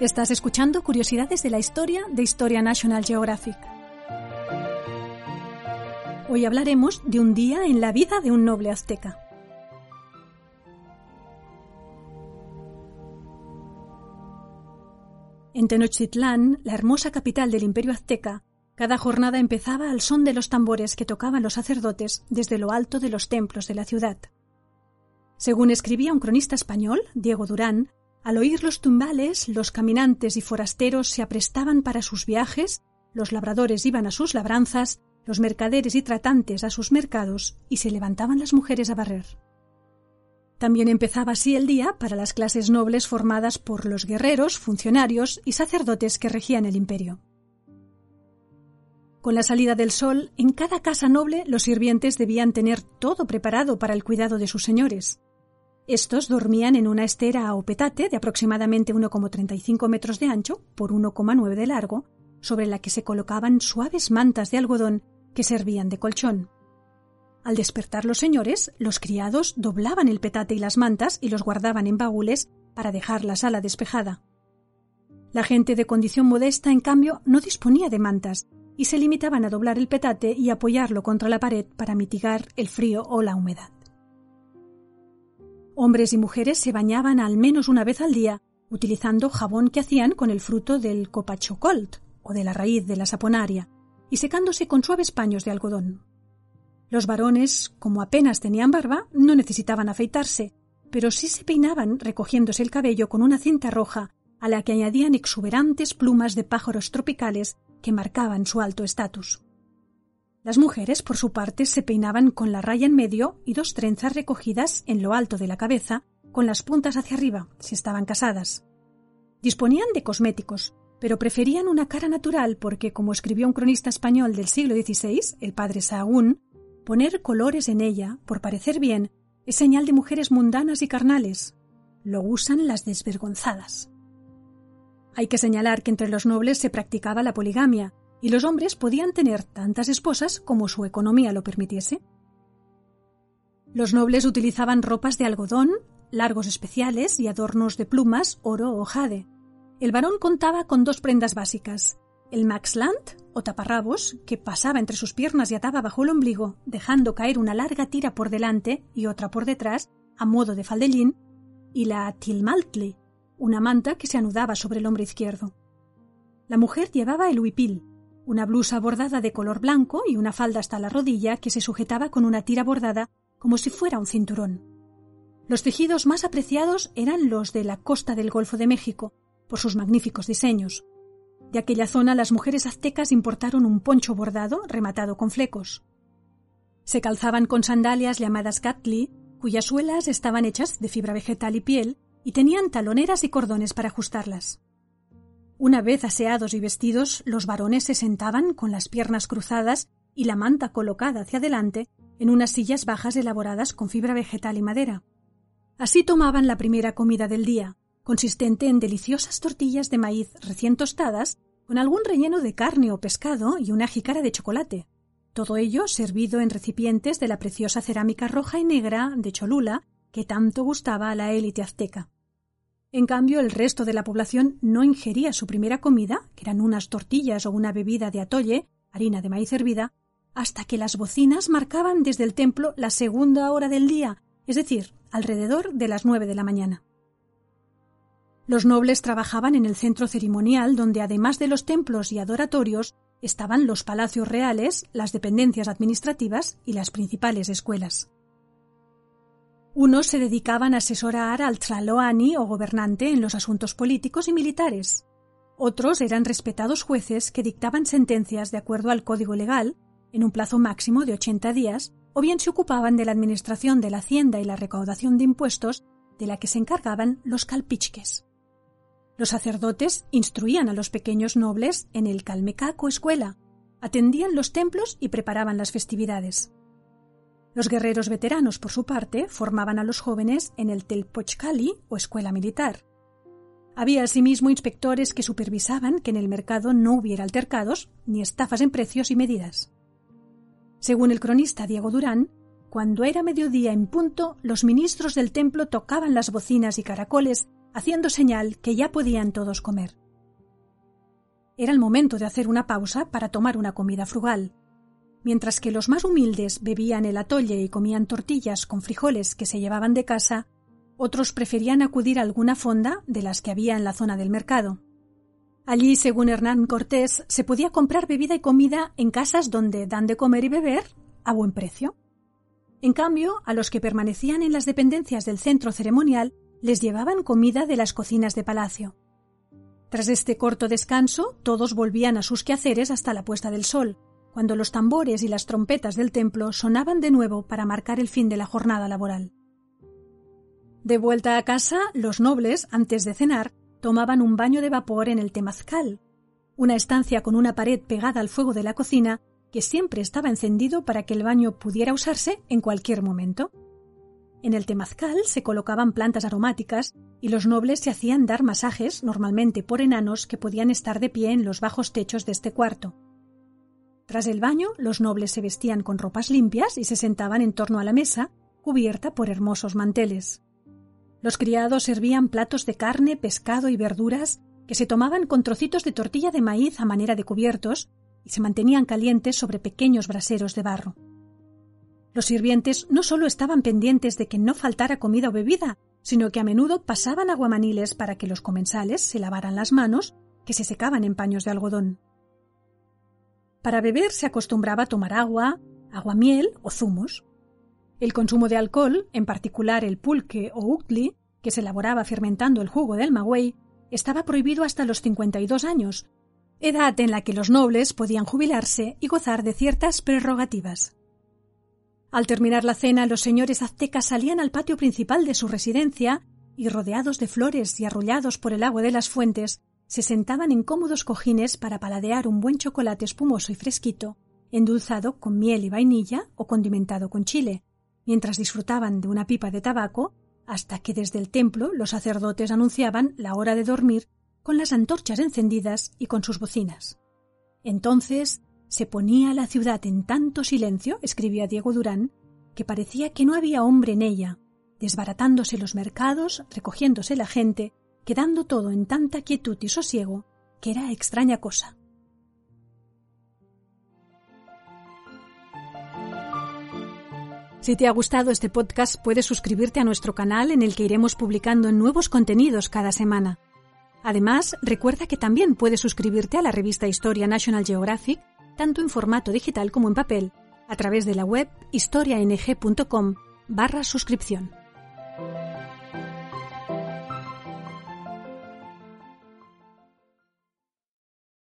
Estás escuchando Curiosidades de la Historia de Historia National Geographic. Hoy hablaremos de un día en la vida de un noble azteca. En Tenochtitlán, la hermosa capital del imperio azteca, cada jornada empezaba al son de los tambores que tocaban los sacerdotes desde lo alto de los templos de la ciudad. Según escribía un cronista español, Diego Durán, al oír los tumbales, los caminantes y forasteros se aprestaban para sus viajes, los labradores iban a sus labranzas, los mercaderes y tratantes a sus mercados, y se levantaban las mujeres a barrer. También empezaba así el día para las clases nobles formadas por los guerreros, funcionarios y sacerdotes que regían el imperio. Con la salida del sol, en cada casa noble los sirvientes debían tener todo preparado para el cuidado de sus señores. Estos dormían en una estera o petate de aproximadamente 1,35 metros de ancho por 1,9 de largo, sobre la que se colocaban suaves mantas de algodón que servían de colchón. Al despertar los señores, los criados doblaban el petate y las mantas y los guardaban en baúles para dejar la sala despejada. La gente de condición modesta, en cambio, no disponía de mantas y se limitaban a doblar el petate y apoyarlo contra la pared para mitigar el frío o la humedad. Hombres y mujeres se bañaban al menos una vez al día, utilizando jabón que hacían con el fruto del copachocolt o de la raíz de la saponaria, y secándose con suaves paños de algodón. Los varones, como apenas tenían barba, no necesitaban afeitarse, pero sí se peinaban recogiéndose el cabello con una cinta roja a la que añadían exuberantes plumas de pájaros tropicales que marcaban su alto estatus. Las mujeres, por su parte, se peinaban con la raya en medio y dos trenzas recogidas en lo alto de la cabeza, con las puntas hacia arriba, si estaban casadas. Disponían de cosméticos, pero preferían una cara natural porque, como escribió un cronista español del siglo XVI, el padre Sahagún, poner colores en ella, por parecer bien, es señal de mujeres mundanas y carnales. Lo usan las desvergonzadas. Hay que señalar que entre los nobles se practicaba la poligamia, y los hombres podían tener tantas esposas como su economía lo permitiese. Los nobles utilizaban ropas de algodón, largos especiales y adornos de plumas, oro o jade. El varón contaba con dos prendas básicas, el maxland o taparrabos, que pasaba entre sus piernas y ataba bajo el ombligo, dejando caer una larga tira por delante y otra por detrás, a modo de faldellín, y la tilmaltli, una manta que se anudaba sobre el hombro izquierdo. La mujer llevaba el huipil, una blusa bordada de color blanco y una falda hasta la rodilla que se sujetaba con una tira bordada como si fuera un cinturón. Los tejidos más apreciados eran los de la costa del Golfo de México, por sus magníficos diseños. De aquella zona las mujeres aztecas importaron un poncho bordado rematado con flecos. Se calzaban con sandalias llamadas catli, cuyas suelas estaban hechas de fibra vegetal y piel, y tenían taloneras y cordones para ajustarlas. Una vez aseados y vestidos, los varones se sentaban con las piernas cruzadas y la manta colocada hacia adelante en unas sillas bajas elaboradas con fibra vegetal y madera. Así tomaban la primera comida del día, consistente en deliciosas tortillas de maíz recién tostadas, con algún relleno de carne o pescado y una jícara de chocolate. Todo ello servido en recipientes de la preciosa cerámica roja y negra de Cholula que tanto gustaba a la élite azteca. En cambio, el resto de la población no ingería su primera comida, que eran unas tortillas o una bebida de atolle, harina de maíz hervida, hasta que las bocinas marcaban desde el templo la segunda hora del día, es decir, alrededor de las nueve de la mañana. Los nobles trabajaban en el centro ceremonial donde, además de los templos y adoratorios, estaban los palacios reales, las dependencias administrativas y las principales escuelas. Unos se dedicaban a asesorar al Tlaloani o gobernante en los asuntos políticos y militares. Otros eran respetados jueces que dictaban sentencias de acuerdo al código legal, en un plazo máximo de 80 días, o bien se ocupaban de la administración de la hacienda y la recaudación de impuestos, de la que se encargaban los calpichques. Los sacerdotes instruían a los pequeños nobles en el calmecaco escuela, atendían los templos y preparaban las festividades. Los guerreros veteranos, por su parte, formaban a los jóvenes en el Telpochcali o escuela militar. Había asimismo inspectores que supervisaban que en el mercado no hubiera altercados ni estafas en precios y medidas. Según el cronista Diego Durán, cuando era mediodía en punto, los ministros del templo tocaban las bocinas y caracoles haciendo señal que ya podían todos comer. Era el momento de hacer una pausa para tomar una comida frugal. Mientras que los más humildes bebían el atolle y comían tortillas con frijoles que se llevaban de casa, otros preferían acudir a alguna fonda de las que había en la zona del mercado. Allí, según Hernán Cortés, se podía comprar bebida y comida en casas donde dan de comer y beber a buen precio. En cambio, a los que permanecían en las dependencias del centro ceremonial les llevaban comida de las cocinas de palacio. Tras este corto descanso, todos volvían a sus quehaceres hasta la puesta del sol, cuando los tambores y las trompetas del templo sonaban de nuevo para marcar el fin de la jornada laboral. De vuelta a casa, los nobles, antes de cenar, tomaban un baño de vapor en el temazcal, una estancia con una pared pegada al fuego de la cocina que siempre estaba encendido para que el baño pudiera usarse en cualquier momento. En el temazcal se colocaban plantas aromáticas y los nobles se hacían dar masajes, normalmente por enanos que podían estar de pie en los bajos techos de este cuarto. Tras el baño, los nobles se vestían con ropas limpias y se sentaban en torno a la mesa, cubierta por hermosos manteles. Los criados servían platos de carne, pescado y verduras que se tomaban con trocitos de tortilla de maíz a manera de cubiertos y se mantenían calientes sobre pequeños braseros de barro. Los sirvientes no solo estaban pendientes de que no faltara comida o bebida, sino que a menudo pasaban aguamaniles para que los comensales se lavaran las manos, que se secaban en paños de algodón. Para beber se acostumbraba a tomar agua, aguamiel o zumos. El consumo de alcohol, en particular el pulque o ucli, que se elaboraba fermentando el jugo del magüey, estaba prohibido hasta los 52 años, edad en la que los nobles podían jubilarse y gozar de ciertas prerrogativas. Al terminar la cena, los señores aztecas salían al patio principal de su residencia y, rodeados de flores y arrollados por el agua de las fuentes, se sentaban en cómodos cojines para paladear un buen chocolate espumoso y fresquito, endulzado con miel y vainilla o condimentado con chile, mientras disfrutaban de una pipa de tabaco, hasta que desde el templo los sacerdotes anunciaban la hora de dormir con las antorchas encendidas y con sus bocinas. Entonces se ponía la ciudad en tanto silencio, escribía Diego Durán, que parecía que no había hombre en ella, desbaratándose los mercados, recogiéndose la gente, quedando todo en tanta quietud y sosiego, que era extraña cosa. Si te ha gustado este podcast, puedes suscribirte a nuestro canal en el que iremos publicando nuevos contenidos cada semana. Además, recuerda que también puedes suscribirte a la revista Historia National Geographic tanto en formato digital como en papel, a través de la web historiang.com barra suscripción.